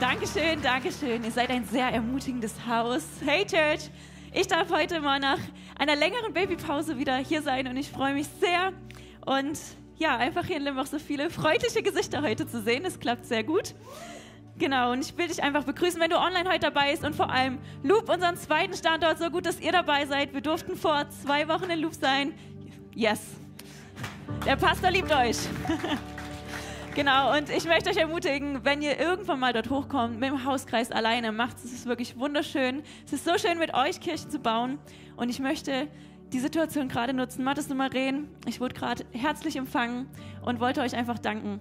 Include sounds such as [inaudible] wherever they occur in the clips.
Dankeschön, Dankeschön. Ihr seid ein sehr ermutigendes Haus. Hey Church, ich darf heute mal nach einer längeren Babypause wieder hier sein und ich freue mich sehr. Und ja, einfach hier in Limbach so viele freundliche Gesichter heute zu sehen. Es klappt sehr gut. Genau, und ich will dich einfach begrüßen, wenn du online heute dabei bist und vor allem Loop, unseren zweiten Standort, so gut, dass ihr dabei seid. Wir durften vor zwei Wochen in Loop sein. Yes. Der Pastor liebt euch. [laughs] Genau, und ich möchte euch ermutigen, wenn ihr irgendwann mal dort hochkommt, mit dem Hauskreis alleine, macht es. Es ist wirklich wunderschön. Es ist so schön, mit euch Kirche zu bauen. Und ich möchte die Situation gerade nutzen. Mathis und Maren, ich wurde gerade herzlich empfangen und wollte euch einfach danken.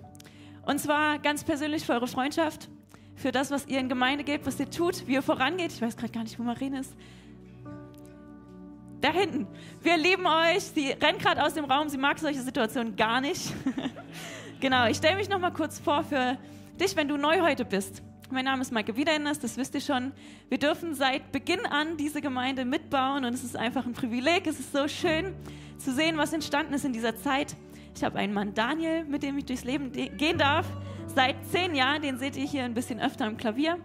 Und zwar ganz persönlich für eure Freundschaft, für das, was ihr in Gemeinde gebt, was ihr tut, wie ihr vorangeht. Ich weiß gerade gar nicht, wo Maren ist. Da hinten. Wir lieben euch. Sie rennt gerade aus dem Raum. Sie mag solche Situationen gar nicht. [laughs] Genau, ich stelle mich noch mal kurz vor für dich, wenn du neu heute bist. Mein Name ist Maike Wiederenders, das wisst ihr schon. Wir dürfen seit Beginn an diese Gemeinde mitbauen und es ist einfach ein Privileg. Es ist so schön zu sehen, was entstanden ist in dieser Zeit. Ich habe einen Mann, Daniel, mit dem ich durchs Leben gehen darf. Seit zehn Jahren, den seht ihr hier ein bisschen öfter im Klavier.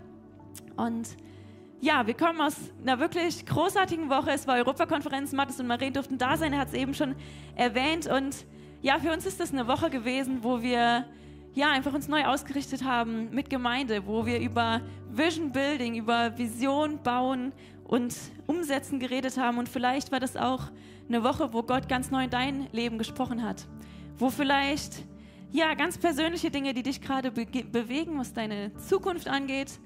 Und ja, wir kommen aus einer wirklich großartigen Woche. Es war Europakonferenz, Mathis und Marie durften da sein, er hat es eben schon erwähnt. Und ja, für uns ist das eine Woche gewesen, wo wir ja einfach uns neu ausgerichtet haben mit Gemeinde, wo wir über Vision Building, über Vision bauen und umsetzen geredet haben. Und vielleicht war das auch eine Woche, wo Gott ganz neu in dein Leben gesprochen hat, wo vielleicht ja ganz persönliche Dinge, die dich gerade be bewegen, was deine Zukunft angeht,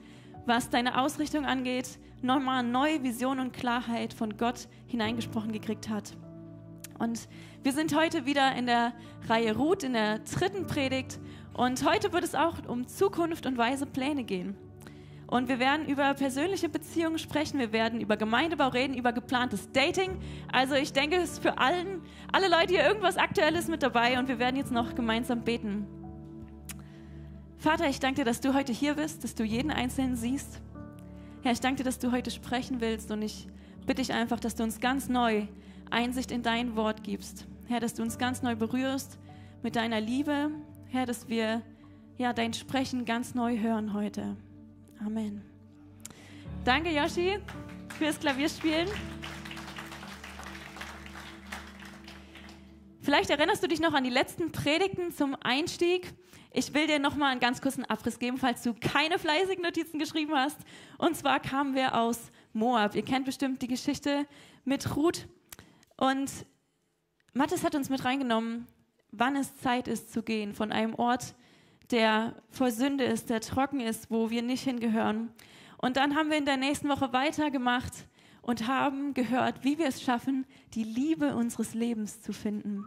was deine Ausrichtung angeht, nochmal neue Vision und Klarheit von Gott hineingesprochen gekriegt hat. Und wir sind heute wieder in der Reihe Ruth, in der dritten Predigt. Und heute wird es auch um Zukunft und weise Pläne gehen. Und wir werden über persönliche Beziehungen sprechen, wir werden über Gemeindebau reden, über geplantes Dating. Also ich denke, es ist für allen, alle Leute hier irgendwas Aktuelles mit dabei und wir werden jetzt noch gemeinsam beten. Vater, ich danke dir, dass du heute hier bist, dass du jeden Einzelnen siehst. Herr, ich danke dir, dass du heute sprechen willst und ich bitte dich einfach, dass du uns ganz neu Einsicht in dein Wort gibst. Herr, dass du uns ganz neu berührst mit deiner Liebe. Herr, dass wir ja, dein Sprechen ganz neu hören heute. Amen. Danke, Yoshi, fürs Klavierspielen. Vielleicht erinnerst du dich noch an die letzten Predigten zum Einstieg. Ich will dir noch mal einen ganz kurzen Abriss geben, falls du keine fleißigen Notizen geschrieben hast. Und zwar kamen wir aus Moab. Ihr kennt bestimmt die Geschichte mit Ruth und Mathis hat uns mit reingenommen, wann es Zeit ist zu gehen von einem Ort, der voll Sünde ist, der trocken ist, wo wir nicht hingehören. Und dann haben wir in der nächsten Woche weitergemacht und haben gehört, wie wir es schaffen, die Liebe unseres Lebens zu finden.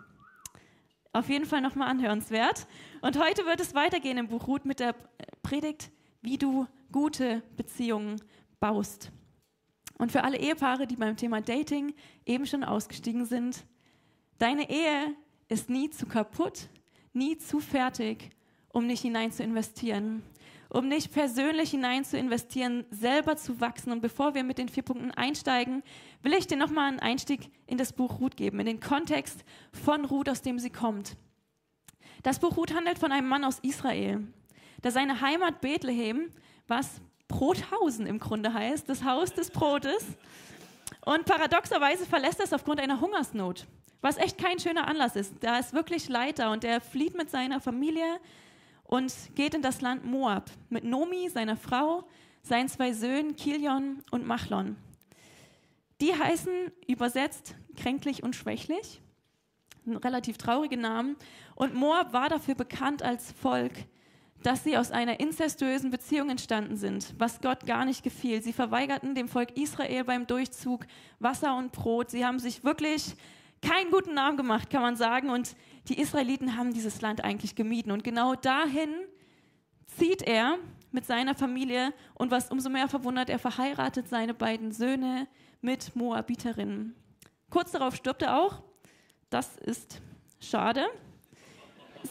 Auf jeden Fall nochmal anhörenswert. Und heute wird es weitergehen im Buch Ruth mit der Predigt, wie du gute Beziehungen baust. Und für alle Ehepaare, die beim Thema Dating eben schon ausgestiegen sind, deine Ehe ist nie zu kaputt, nie zu fertig, um nicht hinein zu investieren, um nicht persönlich hinein zu investieren, selber zu wachsen. Und bevor wir mit den vier Punkten einsteigen, will ich dir nochmal einen Einstieg in das Buch Ruth geben, in den Kontext von Ruth, aus dem sie kommt. Das Buch Ruth handelt von einem Mann aus Israel, der seine Heimat Bethlehem, was Brothausen im Grunde heißt, das Haus des Brotes. Und paradoxerweise verlässt er es aufgrund einer Hungersnot, was echt kein schöner Anlass ist. Da ist wirklich Leiter und er flieht mit seiner Familie und geht in das Land Moab mit Nomi, seiner Frau, seinen zwei Söhnen Kilion und Machlon. Die heißen übersetzt kränklich und schwächlich, relativ traurige Namen. Und Moab war dafür bekannt als Volk, dass sie aus einer incestuösen Beziehung entstanden sind, was Gott gar nicht gefiel. Sie verweigerten dem Volk Israel beim Durchzug Wasser und Brot. Sie haben sich wirklich keinen guten Namen gemacht, kann man sagen. Und die Israeliten haben dieses Land eigentlich gemieden. Und genau dahin zieht er mit seiner Familie. Und was umso mehr verwundert, er verheiratet seine beiden Söhne mit Moabiterinnen. Kurz darauf stirbt er auch. Das ist schade.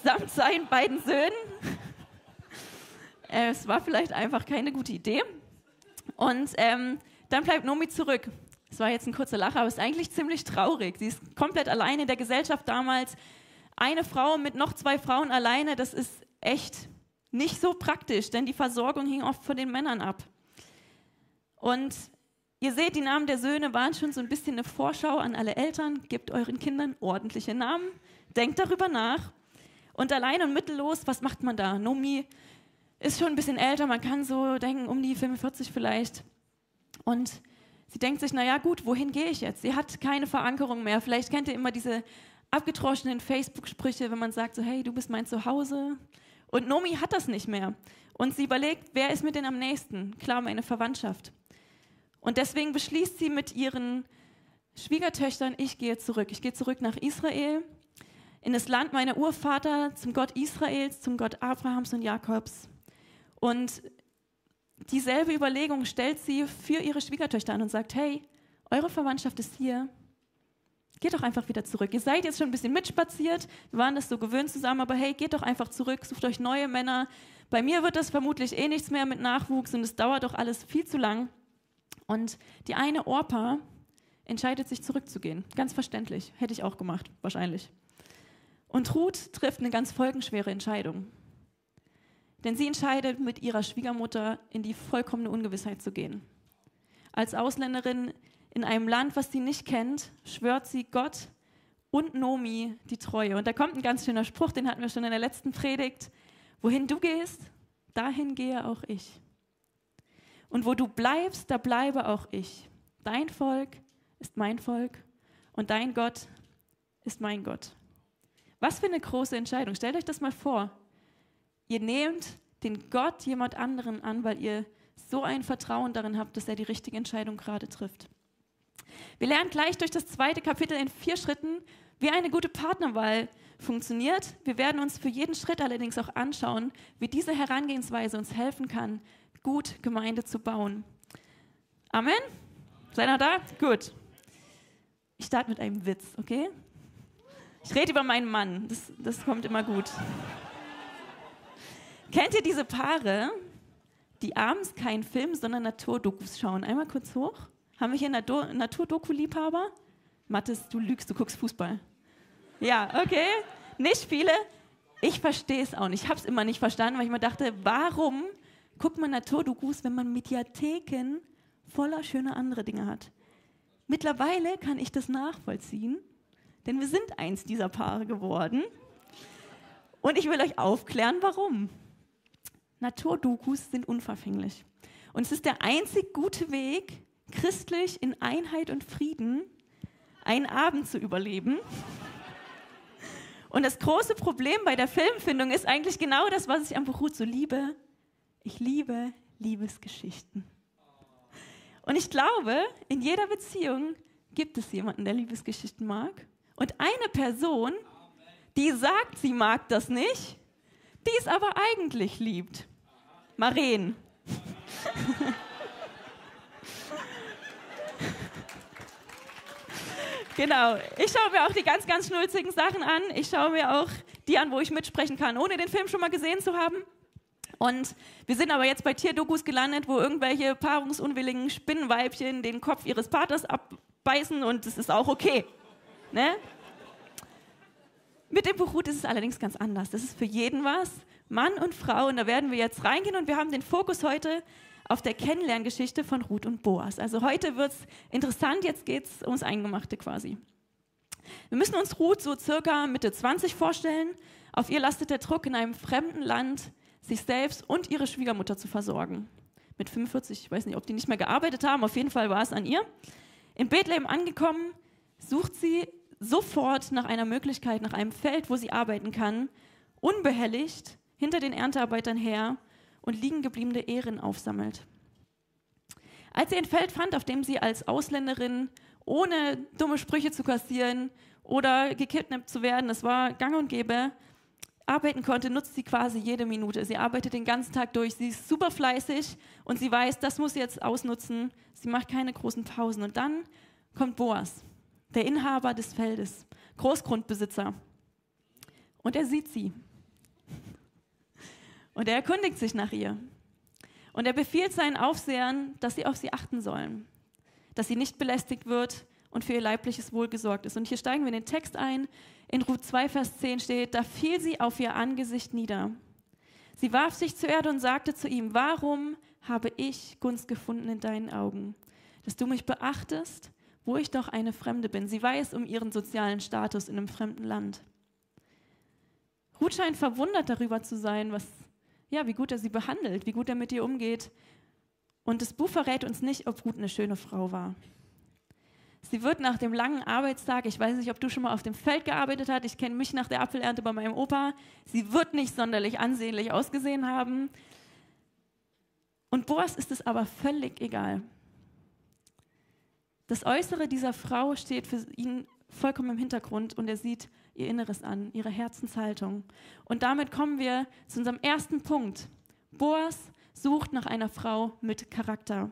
Samt seinen beiden Söhnen. Äh, es war vielleicht einfach keine gute Idee. Und ähm, dann bleibt Nomi zurück. Es war jetzt ein kurzer Lacher, aber es ist eigentlich ziemlich traurig. Sie ist komplett alleine in der Gesellschaft damals. Eine Frau mit noch zwei Frauen alleine, das ist echt nicht so praktisch, denn die Versorgung hing oft von den Männern ab. Und ihr seht, die Namen der Söhne waren schon so ein bisschen eine Vorschau an alle Eltern. Gebt euren Kindern ordentliche Namen, denkt darüber nach. Und allein und mittellos, was macht man da? Nomi ist schon ein bisschen älter, man kann so denken, um die 45 vielleicht. Und sie denkt sich, naja gut, wohin gehe ich jetzt? Sie hat keine Verankerung mehr. Vielleicht kennt ihr immer diese abgetroschenen Facebook-Sprüche, wenn man sagt so, hey, du bist mein Zuhause. Und Nomi hat das nicht mehr. Und sie überlegt, wer ist mir denn am nächsten? Klar, meine Verwandtschaft. Und deswegen beschließt sie mit ihren Schwiegertöchtern, ich gehe zurück. Ich gehe zurück nach Israel, in das Land meiner Urvater, zum Gott Israels, zum Gott Abrahams und Jakobs. Und dieselbe Überlegung stellt sie für ihre Schwiegertöchter an und sagt, hey, eure Verwandtschaft ist hier. Geht doch einfach wieder zurück. Ihr seid jetzt schon ein bisschen mitspaziert, wir waren das so gewöhnt zusammen, aber hey, geht doch einfach zurück, sucht euch neue Männer. Bei mir wird das vermutlich eh nichts mehr mit Nachwuchs und es dauert doch alles viel zu lang. Und die eine Orpa entscheidet sich zurückzugehen. Ganz verständlich. Hätte ich auch gemacht, wahrscheinlich. Und Ruth trifft eine ganz folgenschwere Entscheidung. Denn sie entscheidet, mit ihrer Schwiegermutter in die vollkommene Ungewissheit zu gehen. Als Ausländerin in einem Land, was sie nicht kennt, schwört sie Gott und Nomi die Treue. Und da kommt ein ganz schöner Spruch, den hatten wir schon in der letzten Predigt. Wohin du gehst, dahin gehe auch ich. Und wo du bleibst, da bleibe auch ich. Dein Volk ist mein Volk und dein Gott ist mein Gott. Was für eine große Entscheidung. Stellt euch das mal vor. Ihr nehmt den Gott jemand anderen an, weil ihr so ein Vertrauen darin habt, dass er die richtige Entscheidung gerade trifft. Wir lernen gleich durch das zweite Kapitel in vier Schritten, wie eine gute Partnerwahl funktioniert. Wir werden uns für jeden Schritt allerdings auch anschauen, wie diese Herangehensweise uns helfen kann, gut Gemeinde zu bauen. Amen? Seid ihr da? Gut. Ich starte mit einem Witz, okay? Ich rede über meinen Mann. Das, das kommt immer gut. Kennt ihr diese Paare, die abends keinen Film, sondern Naturdokus schauen? Einmal kurz hoch. Haben wir hier Naturdoku-Liebhaber? Mathis, du lügst, du guckst Fußball. Ja, okay. Nicht viele. Ich verstehe es auch nicht. Ich habe es immer nicht verstanden, weil ich mir dachte, warum guckt man Naturdokus, wenn man Mediatheken voller schöner andere Dinge hat? Mittlerweile kann ich das nachvollziehen, denn wir sind eins dieser Paare geworden. Und ich will euch aufklären, warum. Naturdokus sind unverfänglich. Und es ist der einzig gute Weg, christlich in Einheit und Frieden einen Abend zu überleben. Und das große Problem bei der Filmfindung ist eigentlich genau das, was ich am Beruht so liebe. Ich liebe Liebesgeschichten. Und ich glaube, in jeder Beziehung gibt es jemanden, der Liebesgeschichten mag. Und eine Person, die sagt, sie mag das nicht, die es aber eigentlich liebt. Maren. genau. Ich schaue mir auch die ganz, ganz schnulzigen Sachen an. Ich schaue mir auch die an, wo ich mitsprechen kann, ohne den Film schon mal gesehen zu haben. Und wir sind aber jetzt bei Tierdokus gelandet, wo irgendwelche paarungsunwilligen Spinnenweibchen den Kopf ihres Paters abbeißen und das ist auch okay. Ne? Mit dem Buch Ruth ist es allerdings ganz anders. Das ist für jeden was. Mann und Frau. Und da werden wir jetzt reingehen und wir haben den Fokus heute auf der Kennenlerngeschichte von Ruth und Boas. Also heute wird es interessant, jetzt geht es ums Eingemachte quasi. Wir müssen uns Ruth so circa Mitte 20 vorstellen. Auf ihr lastet der Druck, in einem fremden Land sich selbst und ihre Schwiegermutter zu versorgen. Mit 45, ich weiß nicht, ob die nicht mehr gearbeitet haben, auf jeden Fall war es an ihr. In Bethlehem angekommen, sucht sie sofort nach einer Möglichkeit, nach einem Feld, wo sie arbeiten kann, unbehelligt hinter den Erntearbeitern her und liegen gebliebene Ehren aufsammelt. Als sie ein Feld fand, auf dem sie als Ausländerin ohne dumme Sprüche zu kassieren oder gekidnappt zu werden, das war gang und gäbe, arbeiten konnte, nutzt sie quasi jede Minute. Sie arbeitet den ganzen Tag durch, sie ist super fleißig und sie weiß, das muss sie jetzt ausnutzen. Sie macht keine großen Pausen. Und dann kommt Boas, der Inhaber des Feldes, Großgrundbesitzer. Und er sieht sie und er erkundigt sich nach ihr. Und er befiehlt seinen Aufsehern, dass sie auf sie achten sollen, dass sie nicht belästigt wird und für ihr leibliches Wohl gesorgt ist. Und hier steigen wir in den Text ein. In Ruth 2, Vers 10 steht, da fiel sie auf ihr Angesicht nieder. Sie warf sich zur Erde und sagte zu ihm, warum habe ich Gunst gefunden in deinen Augen, dass du mich beachtest, wo ich doch eine Fremde bin. Sie weiß um ihren sozialen Status in einem fremden Land. Ruth scheint verwundert darüber zu sein, was, ja, wie gut er sie behandelt, wie gut er mit ihr umgeht. Und das Buch verrät uns nicht, ob Ruth eine schöne Frau war. Sie wird nach dem langen Arbeitstag, ich weiß nicht, ob du schon mal auf dem Feld gearbeitet hast, ich kenne mich nach der Apfelernte bei meinem Opa, sie wird nicht sonderlich ansehnlich ausgesehen haben. Und Boas ist es aber völlig egal. Das Äußere dieser Frau steht für ihn vollkommen im Hintergrund und er sieht ihr Inneres an, ihre Herzenshaltung. Und damit kommen wir zu unserem ersten Punkt. Boas sucht nach einer Frau mit Charakter.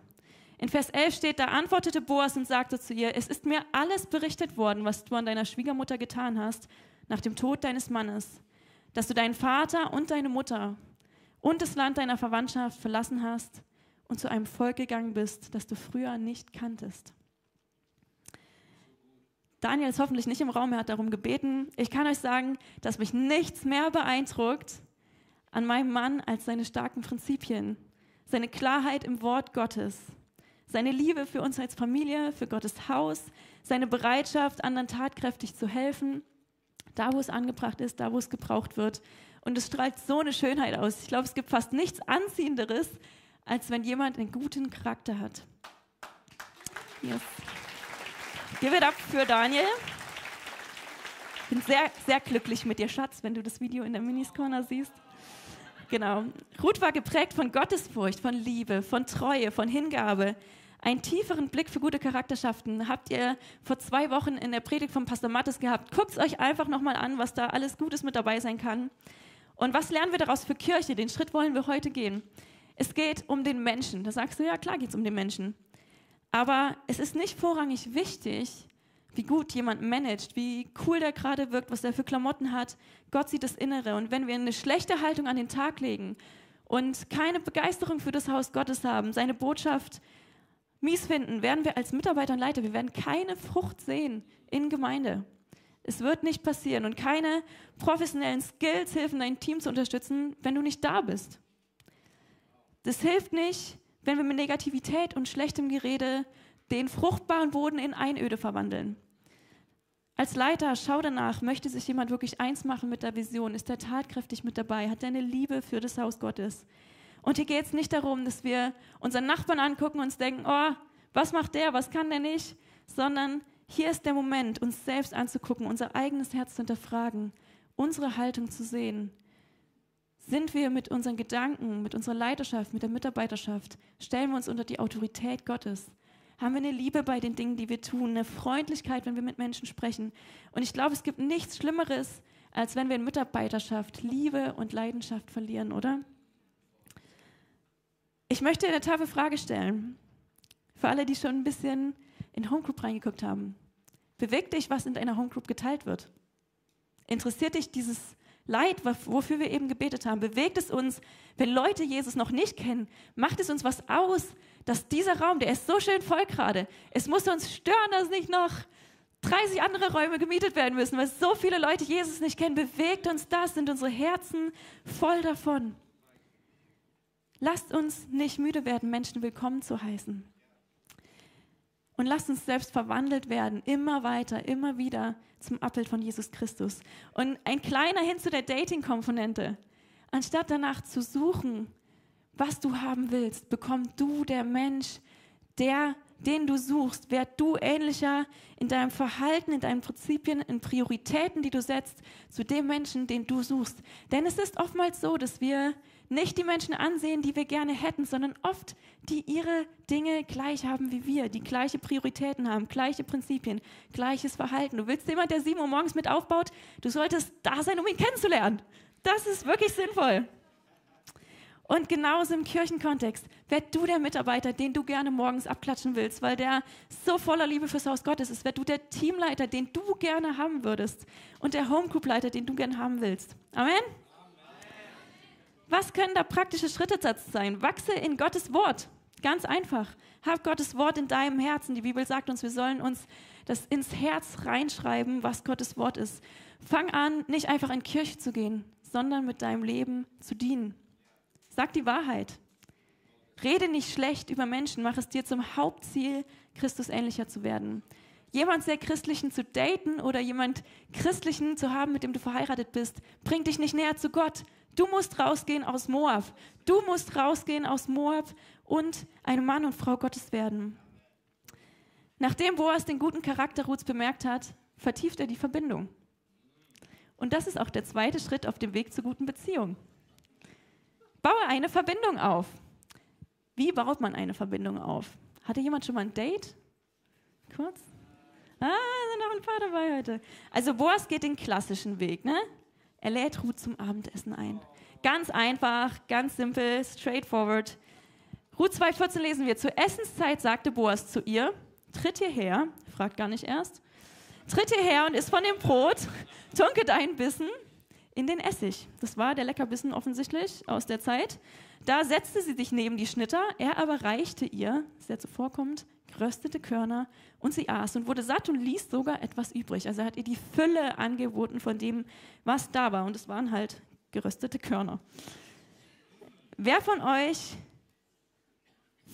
In Vers 11 steht, da antwortete Boas und sagte zu ihr, es ist mir alles berichtet worden, was du an deiner Schwiegermutter getan hast, nach dem Tod deines Mannes, dass du deinen Vater und deine Mutter und das Land deiner Verwandtschaft verlassen hast und zu einem Volk gegangen bist, das du früher nicht kanntest. Daniel ist hoffentlich nicht im Raum, er hat darum gebeten. Ich kann euch sagen, dass mich nichts mehr beeindruckt an meinem Mann als seine starken Prinzipien, seine Klarheit im Wort Gottes seine Liebe für uns als Familie, für Gottes Haus, seine Bereitschaft, anderen tatkräftig zu helfen, da wo es angebracht ist, da wo es gebraucht wird. Und es strahlt so eine Schönheit aus. Ich glaube, es gibt fast nichts Anziehenderes, als wenn jemand einen guten Charakter hat. Yes. Give it up für Daniel. Ich bin sehr, sehr glücklich mit dir, Schatz, wenn du das Video in der Minis Corner siehst. Genau. Ruth war geprägt von Gottesfurcht, von Liebe, von Treue, von Hingabe. Einen tieferen Blick für gute Charakterschaften habt ihr vor zwei Wochen in der Predigt von Pastor Mattes gehabt. Guckt euch einfach nochmal an, was da alles Gutes mit dabei sein kann. Und was lernen wir daraus für Kirche? Den Schritt wollen wir heute gehen. Es geht um den Menschen. Da sagst du, ja klar geht es um den Menschen. Aber es ist nicht vorrangig wichtig, wie gut jemand managt, wie cool der gerade wirkt, was er für Klamotten hat. Gott sieht das Innere. Und wenn wir eine schlechte Haltung an den Tag legen und keine Begeisterung für das Haus Gottes haben, seine Botschaft mies finden, werden wir als Mitarbeiter und Leiter, wir werden keine Frucht sehen in Gemeinde. Es wird nicht passieren und keine professionellen Skills helfen, dein Team zu unterstützen, wenn du nicht da bist. Das hilft nicht, wenn wir mit Negativität und schlechtem Gerede den fruchtbaren Boden in Einöde verwandeln. Als Leiter, schau danach, möchte sich jemand wirklich eins machen mit der Vision? Ist er tatkräftig mit dabei? Hat er eine Liebe für das Haus Gottes? Und hier geht es nicht darum, dass wir unseren Nachbarn angucken und uns denken, oh, was macht der, was kann der nicht? Sondern hier ist der Moment, uns selbst anzugucken, unser eigenes Herz zu hinterfragen, unsere Haltung zu sehen. Sind wir mit unseren Gedanken, mit unserer Leiterschaft, mit der Mitarbeiterschaft, stellen wir uns unter die Autorität Gottes? Haben wir eine Liebe bei den Dingen, die wir tun, eine Freundlichkeit, wenn wir mit Menschen sprechen? Und ich glaube, es gibt nichts Schlimmeres, als wenn wir in Mitarbeiterschaft Liebe und Leidenschaft verlieren, oder? Ich möchte eine taffe Frage stellen. Für alle, die schon ein bisschen in Homegroup reingeguckt haben. Bewegt dich, was in deiner Homegroup geteilt wird? Interessiert dich dieses Leid, wofür wir eben gebetet haben? Bewegt es uns, wenn Leute Jesus noch nicht kennen? Macht es uns was aus, dass dieser Raum, der ist so schön voll gerade, es muss uns stören, dass nicht noch 30 andere Räume gemietet werden müssen, weil so viele Leute Jesus nicht kennen. Bewegt uns das, sind unsere Herzen voll davon. Lasst uns nicht müde werden, Menschen willkommen zu heißen. Und lasst uns selbst verwandelt werden, immer weiter, immer wieder zum Abbild von Jesus Christus. Und ein kleiner hin zu der Dating-Komponente. Anstatt danach zu suchen, was du haben willst, bekomm du der Mensch, der, den du suchst, werd du ähnlicher in deinem Verhalten, in deinen Prinzipien, in Prioritäten, die du setzt, zu dem Menschen, den du suchst. Denn es ist oftmals so, dass wir nicht die Menschen ansehen, die wir gerne hätten, sondern oft die ihre Dinge gleich haben wie wir, die gleiche Prioritäten haben, gleiche Prinzipien, gleiches Verhalten. Du willst jemand, der sieben Uhr morgens mit aufbaut, du solltest da sein, um ihn kennenzulernen. Das ist wirklich sinnvoll. Und genauso im Kirchenkontext, werd du der Mitarbeiter, den du gerne morgens abklatschen willst, weil der so voller Liebe fürs Haus Gottes ist. Werd du der Teamleiter, den du gerne haben würdest und der Homegroup-Leiter, den du gerne haben willst. Amen? Was können da praktische Schritte sein? Wachse in Gottes Wort. Ganz einfach. Hab Gottes Wort in deinem Herzen. Die Bibel sagt uns, wir sollen uns das ins Herz reinschreiben, was Gottes Wort ist. Fang an, nicht einfach in Kirche zu gehen, sondern mit deinem Leben zu dienen. Sag die Wahrheit. Rede nicht schlecht über Menschen, mach es dir zum Hauptziel, Christus ähnlicher zu werden. Jemand sehr Christlichen zu daten oder jemand Christlichen zu haben, mit dem du verheiratet bist, bringt dich nicht näher zu Gott. Du musst rausgehen aus Moab. Du musst rausgehen aus Moab und ein Mann und Frau Gottes werden. Nachdem Boas den guten Charakter Ruths bemerkt hat, vertieft er die Verbindung. Und das ist auch der zweite Schritt auf dem Weg zur guten Beziehung. Baue eine Verbindung auf. Wie baut man eine Verbindung auf? Hatte jemand schon mal ein Date? Kurz? Ah, sind noch ein paar dabei heute. Also Boas geht den klassischen Weg, ne? Er lädt Ruth zum Abendessen ein. Ganz einfach, ganz simpel, straightforward. Ruth 2,14 lesen wir. Zur Essenszeit sagte Boas zu ihr, tritt hierher, fragt gar nicht erst, tritt hierher und isst von dem Brot, tunke deinen Bissen in den Essig. Das war der Leckerbissen offensichtlich aus der Zeit. Da setzte sie sich neben die Schnitter, er aber reichte ihr, sehr zuvorkommend, geröstete Körner und sie aß und wurde satt und ließ sogar etwas übrig. Also er hat ihr die Fülle angeboten von dem, was da war. Und es waren halt geröstete Körner. Wer von euch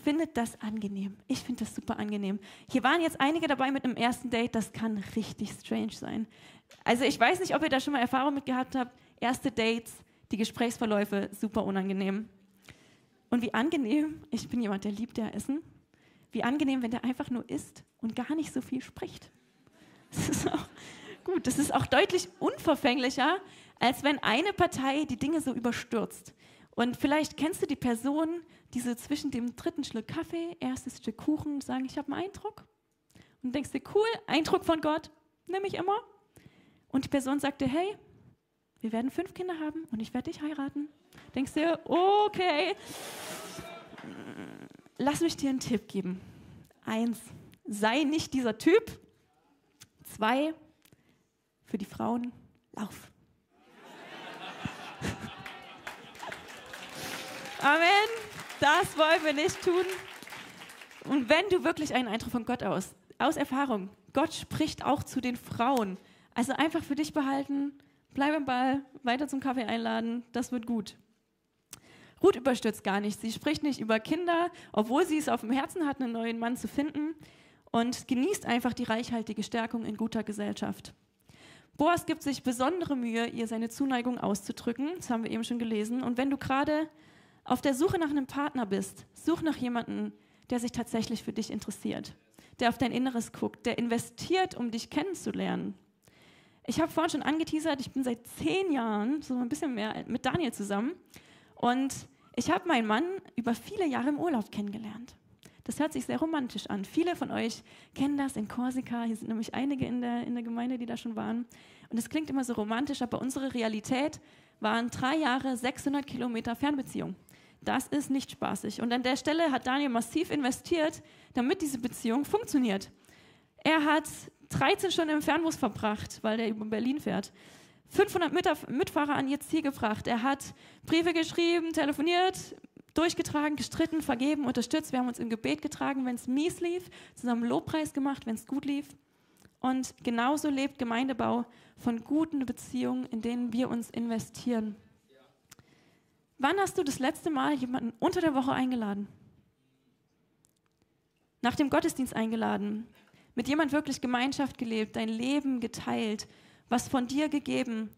findet das angenehm? Ich finde das super angenehm. Hier waren jetzt einige dabei mit einem ersten Date, das kann richtig strange sein. Also ich weiß nicht, ob ihr da schon mal Erfahrung mit gehabt habt. Erste Dates, die Gesprächsverläufe, super unangenehm. Und wie angenehm, ich bin jemand, der liebt ja Essen. Wie angenehm, wenn der einfach nur isst und gar nicht so viel spricht. Das ist auch gut. Das ist auch deutlich unverfänglicher, als wenn eine Partei die Dinge so überstürzt. Und vielleicht kennst du die Person, die so zwischen dem dritten Schluck Kaffee, erstes Stück Kuchen sagen, ich habe einen Eindruck. Und denkst dir, cool, Eindruck von Gott, nehme ich immer. Und die Person sagt dir, hey, wir werden fünf Kinder haben und ich werde dich heiraten. Denkst dir, okay, lass mich dir einen Tipp geben. Eins, sei nicht dieser Typ. Zwei, für die Frauen, lauf. [laughs] Amen. Das wollen wir nicht tun. Und wenn du wirklich einen Eindruck von Gott aus, aus Erfahrung, Gott spricht auch zu den Frauen. Also einfach für dich behalten, bleib im Ball, weiter zum Kaffee einladen, das wird gut. Ruth überstürzt gar nicht. Sie spricht nicht über Kinder, obwohl sie es auf dem Herzen hat, einen neuen Mann zu finden und genießt einfach die reichhaltige Stärkung in guter Gesellschaft. Boas gibt sich besondere Mühe, ihr seine Zuneigung auszudrücken. Das haben wir eben schon gelesen. Und wenn du gerade auf der Suche nach einem Partner bist, such nach jemandem, der sich tatsächlich für dich interessiert, der auf dein Inneres guckt, der investiert, um dich kennenzulernen. Ich habe vorhin schon angeteasert, ich bin seit zehn Jahren, so ein bisschen mehr, mit Daniel zusammen. Und ich habe meinen Mann über viele Jahre im Urlaub kennengelernt. Das hört sich sehr romantisch an. Viele von euch kennen das in Korsika. Hier sind nämlich einige in der, in der Gemeinde, die da schon waren. Und es klingt immer so romantisch, aber unsere Realität waren drei Jahre 600 Kilometer Fernbeziehung. Das ist nicht spaßig. Und an der Stelle hat Daniel massiv investiert, damit diese Beziehung funktioniert. Er hat 13 Stunden im Fernbus verbracht, weil der über Berlin fährt. 500 Mitfahrer an ihr Ziel gebracht. Er hat Briefe geschrieben, telefoniert, durchgetragen, gestritten, vergeben, unterstützt. Wir haben uns im Gebet getragen, wenn es mies lief, zusammen Lobpreis gemacht, wenn es gut lief. Und genauso lebt Gemeindebau von guten Beziehungen, in denen wir uns investieren. Wann hast du das letzte Mal jemanden unter der Woche eingeladen? Nach dem Gottesdienst eingeladen, mit jemand wirklich Gemeinschaft gelebt, dein Leben geteilt, was von dir gegeben.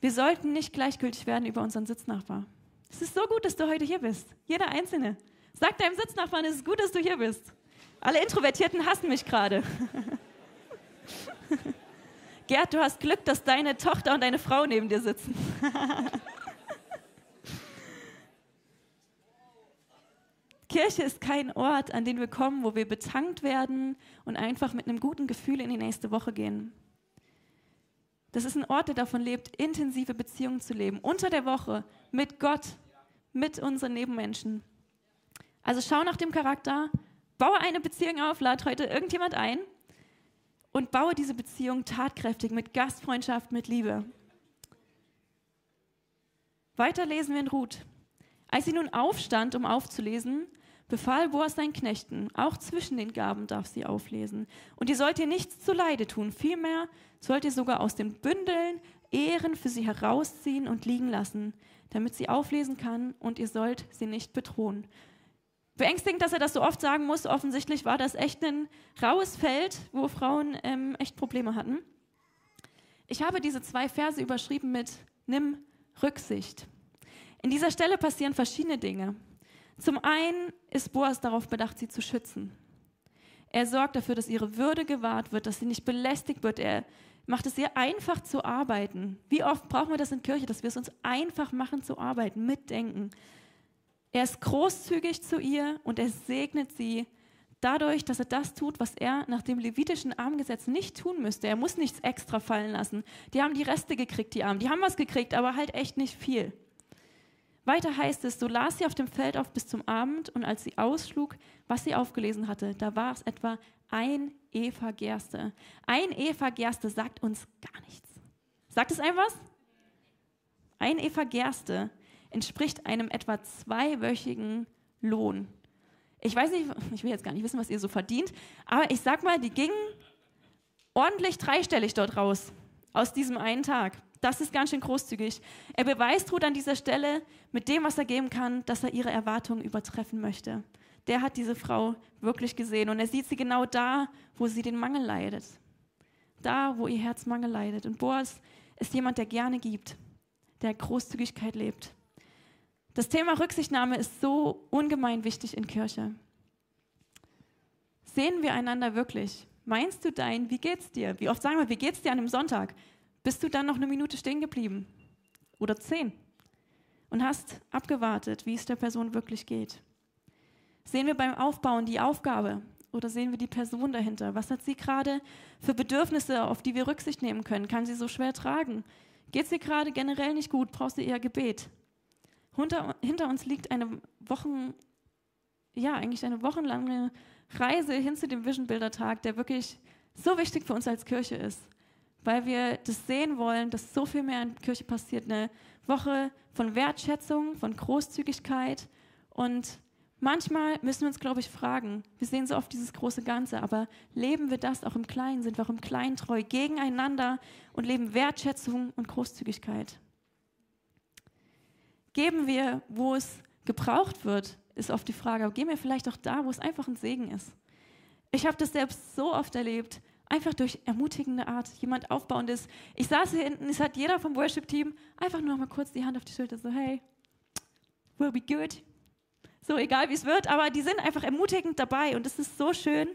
Wir sollten nicht gleichgültig werden über unseren Sitznachbar. Es ist so gut, dass du heute hier bist. Jeder Einzelne. Sag deinem Sitznachbarn, es ist gut, dass du hier bist. Alle Introvertierten hassen mich gerade. [laughs] Gerd, du hast Glück, dass deine Tochter und deine Frau neben dir sitzen. [laughs] Kirche ist kein Ort, an den wir kommen, wo wir betankt werden und einfach mit einem guten Gefühl in die nächste Woche gehen. Das ist ein Ort, der davon lebt, intensive Beziehungen zu leben. Unter der Woche mit Gott, mit unseren Nebenmenschen. Also schau nach dem Charakter, baue eine Beziehung auf, lad heute irgendjemand ein und baue diese Beziehung tatkräftig mit Gastfreundschaft, mit Liebe. Weiter lesen wir in Ruth. Als sie nun aufstand, um aufzulesen, befahl Boas seinen Knechten, auch zwischen den Gaben darf sie auflesen. Und ihr sollt ihr nichts zuleide tun, vielmehr sollt ihr sogar aus den Bündeln Ehren für sie herausziehen und liegen lassen, damit sie auflesen kann und ihr sollt sie nicht bedrohen. Beängstigend, dass er das so oft sagen muss. Offensichtlich war das echt ein raues Feld, wo Frauen ähm, echt Probleme hatten. Ich habe diese zwei Verse überschrieben mit Nimm Rücksicht. In dieser Stelle passieren verschiedene Dinge. Zum einen ist Boas darauf bedacht, sie zu schützen. Er sorgt dafür, dass ihre Würde gewahrt wird, dass sie nicht belästigt wird. Er macht es ihr einfach zu arbeiten. Wie oft brauchen wir das in Kirche, dass wir es uns einfach machen zu arbeiten, mitdenken. Er ist großzügig zu ihr und er segnet sie dadurch, dass er das tut, was er nach dem levitischen Armgesetz nicht tun müsste. Er muss nichts extra fallen lassen. Die haben die Reste gekriegt, die Armen. Die haben was gekriegt, aber halt echt nicht viel. Weiter heißt es, so las sie auf dem Feld auf bis zum Abend und als sie ausschlug, was sie aufgelesen hatte, da war es etwa ein Eva Gerste. Ein Eva Gerste sagt uns gar nichts. Sagt es einem was? Ein Eva Gerste entspricht einem etwa zweiwöchigen Lohn. Ich weiß nicht, ich will jetzt gar nicht wissen, was ihr so verdient, aber ich sag mal, die gingen ordentlich dreistellig dort raus aus diesem einen Tag. Das ist ganz schön großzügig. Er beweist Ruth an dieser Stelle mit dem, was er geben kann, dass er ihre Erwartungen übertreffen möchte. Der hat diese Frau wirklich gesehen und er sieht sie genau da, wo sie den Mangel leidet. Da, wo ihr Herz Mangel leidet. Und Boas ist jemand, der gerne gibt, der Großzügigkeit lebt. Das Thema Rücksichtnahme ist so ungemein wichtig in Kirche. Sehen wir einander wirklich? Meinst du dein, wie geht's dir? Wie oft sagen wir, wie geht's dir an einem Sonntag? Bist du dann noch eine Minute stehen geblieben oder zehn und hast abgewartet, wie es der Person wirklich geht. Sehen wir beim Aufbauen die Aufgabe oder sehen wir die Person dahinter? Was hat sie gerade für Bedürfnisse, auf die wir Rücksicht nehmen können? Kann sie so schwer tragen? Geht sie gerade generell nicht gut? Brauchst du eher Gebet? Hinter, hinter uns liegt eine Wochen, ja, eigentlich eine wochenlange Reise hin zu dem Vision Builder Tag, der wirklich so wichtig für uns als Kirche ist weil wir das sehen wollen, dass so viel mehr in der Kirche passiert. Eine Woche von Wertschätzung, von Großzügigkeit. Und manchmal müssen wir uns, glaube ich, fragen, wir sehen so oft dieses große Ganze, aber leben wir das auch im Kleinen? Sind wir auch im Kleinen treu gegeneinander und leben Wertschätzung und Großzügigkeit? Geben wir, wo es gebraucht wird, ist oft die Frage, aber geben wir vielleicht auch da, wo es einfach ein Segen ist. Ich habe das selbst so oft erlebt, Einfach durch ermutigende Art, jemand aufbauendes. Ich saß hier hinten, es hat jeder vom Worship-Team einfach nur noch mal kurz die Hand auf die Schulter, so, hey, we'll be good. So, egal wie es wird, aber die sind einfach ermutigend dabei und es ist so schön.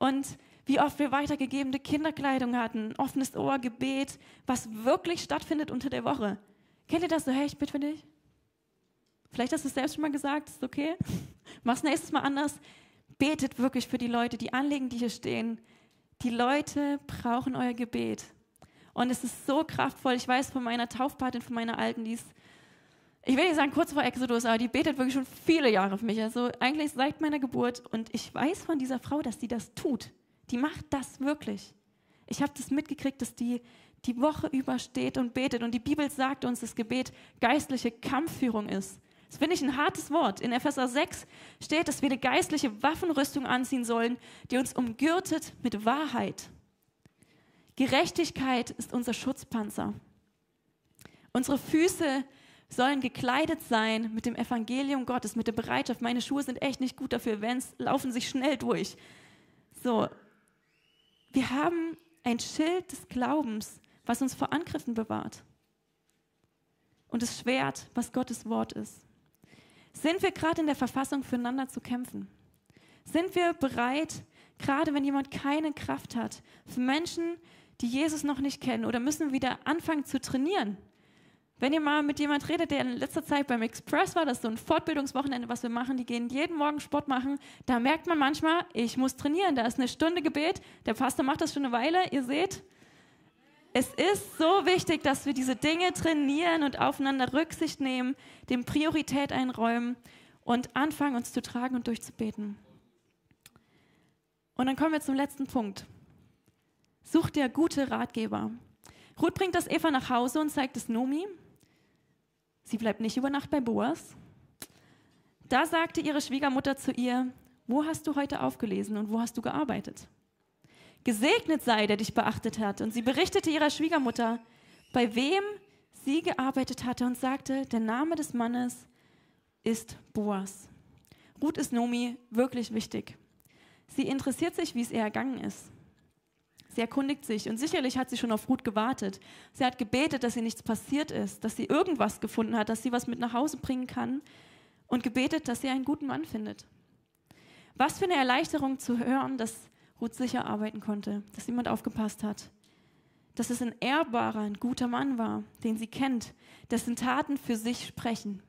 Und wie oft wir weitergegebene Kinderkleidung hatten, offenes Ohr, Gebet, was wirklich stattfindet unter der Woche. Kennt ihr das so, hey, ich bitte für dich? Vielleicht hast du es selbst schon mal gesagt, ist okay. [laughs] Mach's nächstes Mal anders. Betet wirklich für die Leute, die Anliegen, die hier stehen. Die Leute brauchen euer Gebet. Und es ist so kraftvoll. Ich weiß von meiner Taufpatin, von meiner Alten, die ist, ich will nicht sagen kurz vor Exodus, aber die betet wirklich schon viele Jahre für mich. Also eigentlich seit meiner Geburt. Und ich weiß von dieser Frau, dass die das tut. Die macht das wirklich. Ich habe das mitgekriegt, dass die die Woche über steht und betet. Und die Bibel sagt uns, dass Gebet geistliche Kampfführung ist. Das finde ich ein hartes Wort. In Epheser 6 steht, dass wir eine geistliche Waffenrüstung anziehen sollen, die uns umgürtet mit Wahrheit. Gerechtigkeit ist unser Schutzpanzer. Unsere Füße sollen gekleidet sein mit dem Evangelium Gottes, mit der Bereitschaft. Meine Schuhe sind echt nicht gut dafür, wenn es laufen sich schnell durch. So, wir haben ein Schild des Glaubens, was uns vor Angriffen bewahrt. Und das Schwert, was Gottes Wort ist. Sind wir gerade in der Verfassung, füreinander zu kämpfen? Sind wir bereit, gerade wenn jemand keine Kraft hat, für Menschen, die Jesus noch nicht kennen, oder müssen wieder anfangen zu trainieren? Wenn ihr mal mit jemand redet, der in letzter Zeit beim Express war, das ist so ein Fortbildungswochenende, was wir machen, die gehen jeden Morgen Sport machen, da merkt man manchmal, ich muss trainieren, da ist eine Stunde Gebet, der Pastor macht das schon eine Weile, ihr seht, es ist so wichtig, dass wir diese Dinge trainieren und aufeinander Rücksicht nehmen, dem Priorität einräumen und anfangen, uns zu tragen und durchzubeten. Und dann kommen wir zum letzten Punkt. Such dir gute Ratgeber. Ruth bringt das Eva nach Hause und zeigt es Nomi. Sie bleibt nicht über Nacht bei Boas. Da sagte ihre Schwiegermutter zu ihr, wo hast du heute aufgelesen und wo hast du gearbeitet? Gesegnet sei, der dich beachtet hat. Und sie berichtete ihrer Schwiegermutter, bei wem sie gearbeitet hatte und sagte, der Name des Mannes ist Boas. Ruth ist Nomi wirklich wichtig. Sie interessiert sich, wie es ihr ergangen ist. Sie erkundigt sich und sicherlich hat sie schon auf Ruth gewartet. Sie hat gebetet, dass ihr nichts passiert ist, dass sie irgendwas gefunden hat, dass sie was mit nach Hause bringen kann und gebetet, dass sie einen guten Mann findet. Was für eine Erleichterung zu hören, dass Ruth sicher arbeiten konnte, dass jemand aufgepasst hat, dass es ein ehrbarer, ein guter Mann war, den sie kennt, dessen Taten für sich sprechen.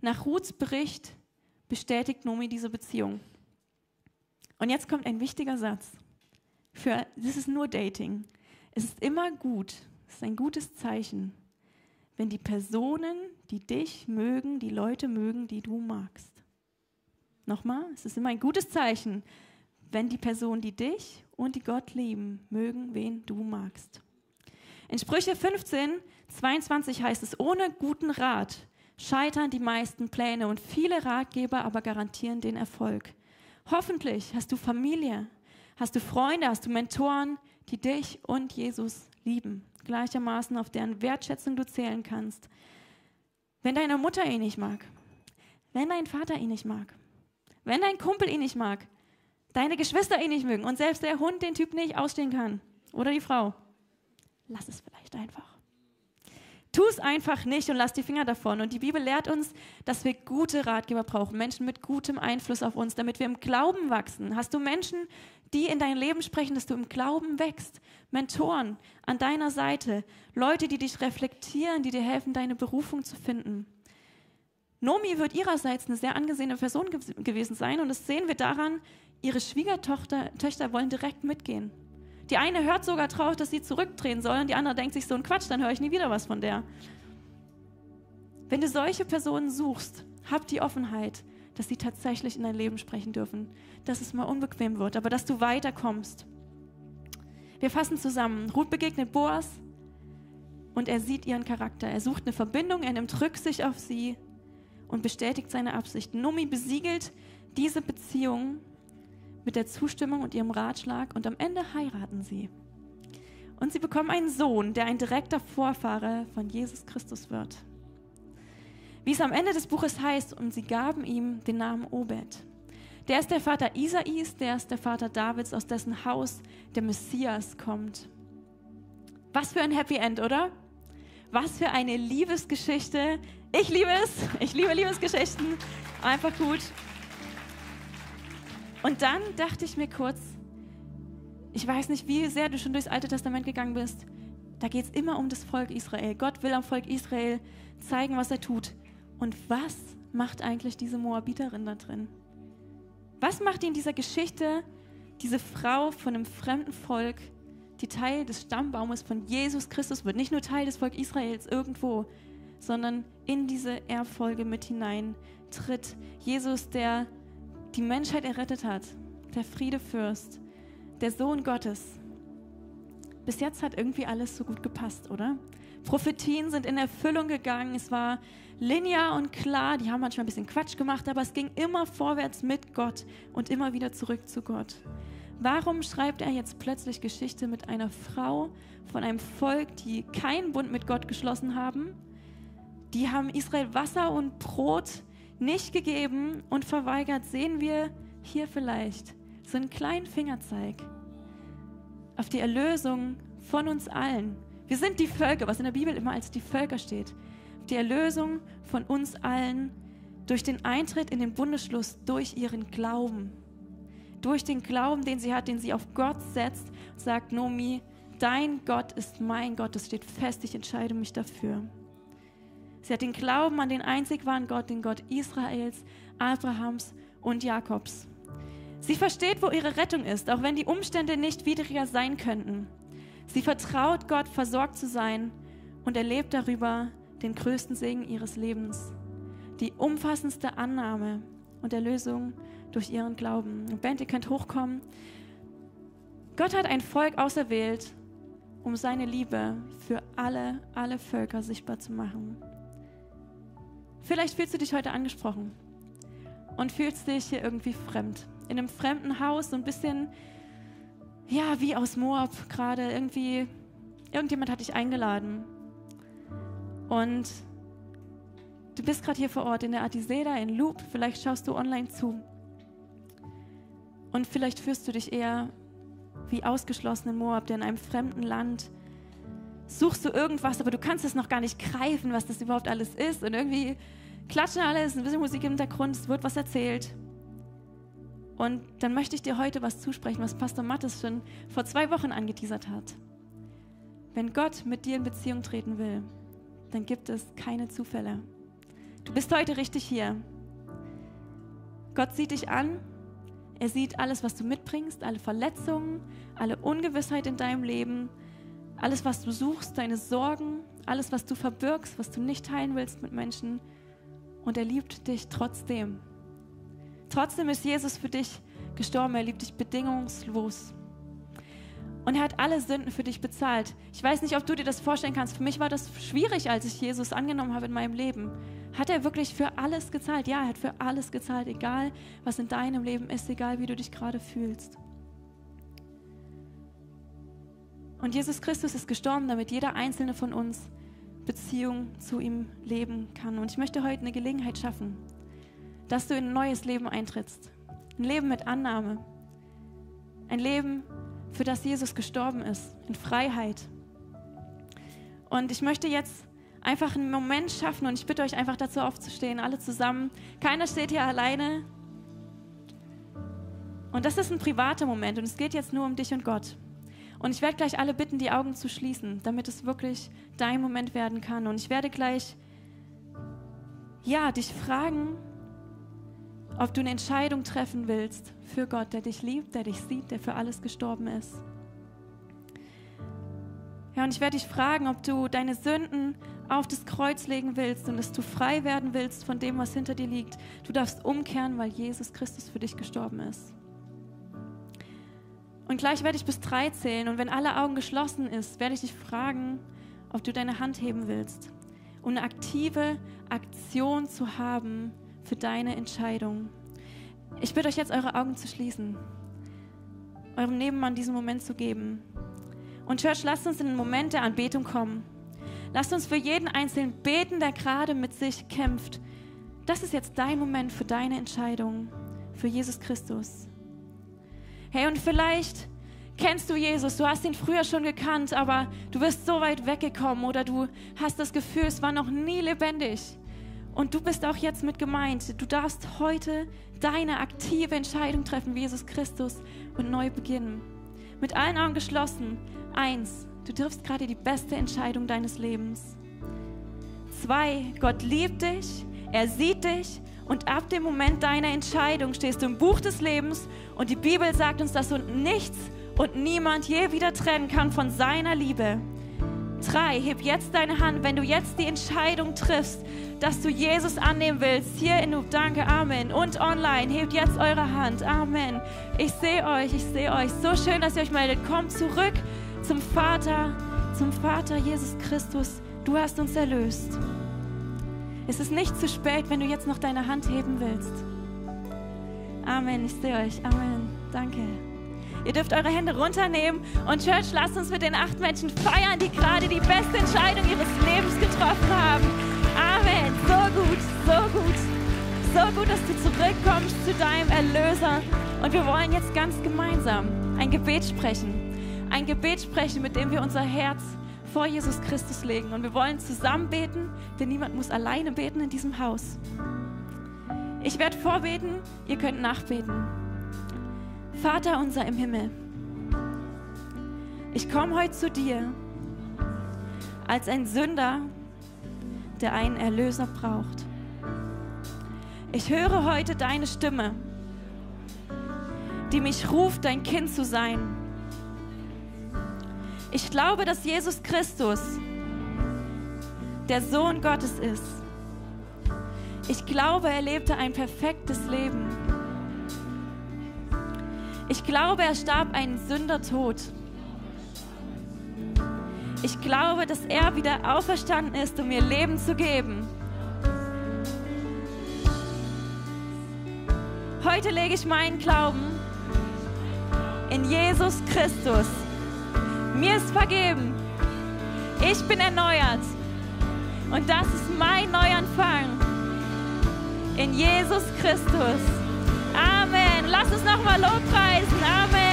Nach Ruths Bericht bestätigt Nomi diese Beziehung. Und jetzt kommt ein wichtiger Satz. Für, das ist nur Dating. Es ist immer gut, es ist ein gutes Zeichen, wenn die Personen, die dich mögen, die Leute mögen, die du magst. Nochmal, es ist immer ein gutes Zeichen, wenn die Personen, die dich und die Gott lieben, mögen, wen du magst. In Sprüche 15, 22 heißt es, ohne guten Rat scheitern die meisten Pläne und viele Ratgeber aber garantieren den Erfolg. Hoffentlich hast du Familie, hast du Freunde, hast du Mentoren, die dich und Jesus lieben, gleichermaßen auf deren Wertschätzung du zählen kannst. Wenn deine Mutter ihn nicht mag, wenn dein Vater ihn nicht mag, wenn dein Kumpel ihn nicht mag, deine Geschwister ihn nicht mögen und selbst der Hund den Typ nicht ausstehen kann oder die Frau, lass es vielleicht einfach. Tu es einfach nicht und lass die Finger davon. Und die Bibel lehrt uns, dass wir gute Ratgeber brauchen, Menschen mit gutem Einfluss auf uns, damit wir im Glauben wachsen. Hast du Menschen, die in dein Leben sprechen, dass du im Glauben wächst? Mentoren an deiner Seite, Leute, die dich reflektieren, die dir helfen, deine Berufung zu finden. Nomi wird ihrerseits eine sehr angesehene Person ge gewesen sein und das sehen wir daran, ihre Schwiegertochter Töchter wollen direkt mitgehen. Die eine hört sogar drauf, dass sie zurückdrehen soll und die andere denkt sich so ein Quatsch, dann höre ich nie wieder was von der. Wenn du solche Personen suchst, hab die Offenheit, dass sie tatsächlich in dein Leben sprechen dürfen, dass es mal unbequem wird, aber dass du weiterkommst. Wir fassen zusammen. Ruth begegnet Boas und er sieht ihren Charakter. Er sucht eine Verbindung, er nimmt Rücksicht auf sie und bestätigt seine Absichten. Numi besiegelt diese Beziehung mit der Zustimmung und ihrem Ratschlag und am Ende heiraten sie. Und sie bekommen einen Sohn, der ein direkter Vorfahre von Jesus Christus wird. Wie es am Ende des Buches heißt, und sie gaben ihm den Namen Obed. Der ist der Vater Isais, der ist der Vater Davids, aus dessen Haus der Messias kommt. Was für ein Happy End, oder? Was für eine Liebesgeschichte. Ich liebe es. Ich liebe Liebesgeschichten. Einfach gut. Und dann dachte ich mir kurz, ich weiß nicht, wie sehr du schon durchs Alte Testament gegangen bist. Da geht es immer um das Volk Israel. Gott will am Volk Israel zeigen, was er tut. Und was macht eigentlich diese Moabiterin da drin? Was macht in dieser Geschichte diese Frau von einem fremden Volk, die Teil des Stammbaumes von Jesus Christus wird? Nicht nur Teil des Volk Israels irgendwo, sondern in diese Erbfolge mit hinein tritt. Jesus, der die Menschheit errettet hat, der Friedefürst, der Sohn Gottes. Bis jetzt hat irgendwie alles so gut gepasst, oder? Prophetien sind in Erfüllung gegangen, es war linear und klar, die haben manchmal ein bisschen Quatsch gemacht, aber es ging immer vorwärts mit Gott und immer wieder zurück zu Gott. Warum schreibt er jetzt plötzlich Geschichte mit einer Frau von einem Volk, die keinen Bund mit Gott geschlossen haben? Die haben Israel Wasser und Brot nicht gegeben und verweigert, sehen wir hier vielleicht so einen kleinen Fingerzeig auf die Erlösung von uns allen. Wir sind die Völker, was in der Bibel immer als die Völker steht. Die Erlösung von uns allen durch den Eintritt in den Bundesschluss, durch ihren Glauben. Durch den Glauben, den sie hat, den sie auf Gott setzt, sagt Nomi, dein Gott ist mein Gott, das steht fest, ich entscheide mich dafür. Sie hat den Glauben an den einzig wahren Gott, den Gott Israels, Abrahams und Jakobs. Sie versteht, wo ihre Rettung ist, auch wenn die Umstände nicht widriger sein könnten. Sie vertraut Gott, versorgt zu sein und erlebt darüber den größten Segen ihres Lebens. Die umfassendste Annahme und Erlösung durch ihren Glauben. Band, ihr könnt hochkommen. Gott hat ein Volk auserwählt, um seine Liebe für alle, alle Völker sichtbar zu machen. Vielleicht fühlst du dich heute angesprochen und fühlst dich hier irgendwie fremd. In einem fremden Haus, so ein bisschen, ja, wie aus Moab gerade. Irgendwie irgendjemand hat dich eingeladen und du bist gerade hier vor Ort in der Adiseda, in Loop, vielleicht schaust du online zu und vielleicht fühlst du dich eher wie ausgeschlossen in Moab, der in einem fremden Land suchst du irgendwas, aber du kannst es noch gar nicht greifen, was das überhaupt alles ist und irgendwie klatschen alles, ein bisschen Musik im Hintergrund, es wird was erzählt. Und dann möchte ich dir heute was zusprechen, was Pastor Mattes schon vor zwei Wochen angeteasert hat. Wenn Gott mit dir in Beziehung treten will, dann gibt es keine Zufälle. Du bist heute richtig hier. Gott sieht dich an. Er sieht alles, was du mitbringst, alle Verletzungen, alle Ungewissheit in deinem Leben, alles, was du suchst, deine Sorgen, alles, was du verbirgst, was du nicht teilen willst mit Menschen. Und er liebt dich trotzdem. Trotzdem ist Jesus für dich gestorben. Er liebt dich bedingungslos. Und er hat alle Sünden für dich bezahlt. Ich weiß nicht, ob du dir das vorstellen kannst. Für mich war das schwierig, als ich Jesus angenommen habe in meinem Leben. Hat er wirklich für alles gezahlt? Ja, er hat für alles gezahlt, egal was in deinem Leben ist, egal wie du dich gerade fühlst. Und Jesus Christus ist gestorben, damit jeder einzelne von uns Beziehung zu ihm leben kann. Und ich möchte heute eine Gelegenheit schaffen, dass du in ein neues Leben eintrittst. Ein Leben mit Annahme. Ein Leben, für das Jesus gestorben ist, in Freiheit. Und ich möchte jetzt einfach einen Moment schaffen und ich bitte euch einfach dazu aufzustehen, alle zusammen. Keiner steht hier alleine. Und das ist ein privater Moment und es geht jetzt nur um dich und Gott. Und ich werde gleich alle bitten, die Augen zu schließen, damit es wirklich dein Moment werden kann. Und ich werde gleich, ja, dich fragen, ob du eine Entscheidung treffen willst für Gott, der dich liebt, der dich sieht, der für alles gestorben ist. Ja, und ich werde dich fragen, ob du deine Sünden auf das Kreuz legen willst und dass du frei werden willst von dem, was hinter dir liegt. Du darfst umkehren, weil Jesus Christus für dich gestorben ist. Und gleich werde ich bis drei zählen und wenn alle Augen geschlossen ist, werde ich dich fragen, ob du deine Hand heben willst, um eine aktive Aktion zu haben für deine Entscheidung. Ich bitte euch jetzt, eure Augen zu schließen, eurem Nebenmann diesen Moment zu geben. Und Church, lasst uns in einen Moment der Anbetung kommen. Lasst uns für jeden Einzelnen beten, der gerade mit sich kämpft. Das ist jetzt dein Moment für deine Entscheidung, für Jesus Christus. Hey, und vielleicht kennst du Jesus, du hast ihn früher schon gekannt, aber du bist so weit weggekommen oder du hast das Gefühl, es war noch nie lebendig. Und du bist auch jetzt mit gemeint. Du darfst heute deine aktive Entscheidung treffen, Jesus Christus, und neu beginnen. Mit allen Augen geschlossen. Eins, du triffst gerade die beste Entscheidung deines Lebens. Zwei, Gott liebt dich, er sieht dich und ab dem Moment deiner Entscheidung stehst du im Buch des Lebens und die Bibel sagt uns, dass du nichts und niemand je wieder trennen kann von seiner Liebe. Drei, heb jetzt deine Hand, wenn du jetzt die Entscheidung triffst, dass du Jesus annehmen willst. Hier in Noob, danke, Amen. Und online, hebt jetzt eure Hand. Amen. Ich sehe euch, ich sehe euch. So schön, dass ihr euch meldet. Kommt zurück zum Vater, zum Vater Jesus Christus. Du hast uns erlöst. Es ist nicht zu spät, wenn du jetzt noch deine Hand heben willst. Amen. Ich sehe euch. Amen. Danke. Ihr dürft eure Hände runternehmen und Church, lasst uns mit den acht Menschen feiern, die gerade die beste Entscheidung ihres Lebens getroffen haben. Amen. So gut, so gut. So gut, dass du zurückkommst zu deinem Erlöser. Und wir wollen jetzt ganz gemeinsam ein Gebet sprechen. Ein Gebet sprechen, mit dem wir unser Herz vor Jesus Christus legen. Und wir wollen zusammen beten, denn niemand muss alleine beten in diesem Haus. Ich werde vorbeten, ihr könnt nachbeten. Vater unser im Himmel, ich komme heute zu dir als ein Sünder, der einen Erlöser braucht. Ich höre heute deine Stimme, die mich ruft, dein Kind zu sein. Ich glaube, dass Jesus Christus der Sohn Gottes ist. Ich glaube, er lebte ein perfektes Leben ich glaube, er starb einen Sündertod. Ich glaube, dass er wieder auferstanden ist, um mir Leben zu geben. Heute lege ich meinen Glauben in Jesus Christus. Mir ist vergeben. Ich bin erneuert. Und das ist mein Neuanfang. In Jesus Christus. Amen. Lass uns nochmal Lob preisen. Amen.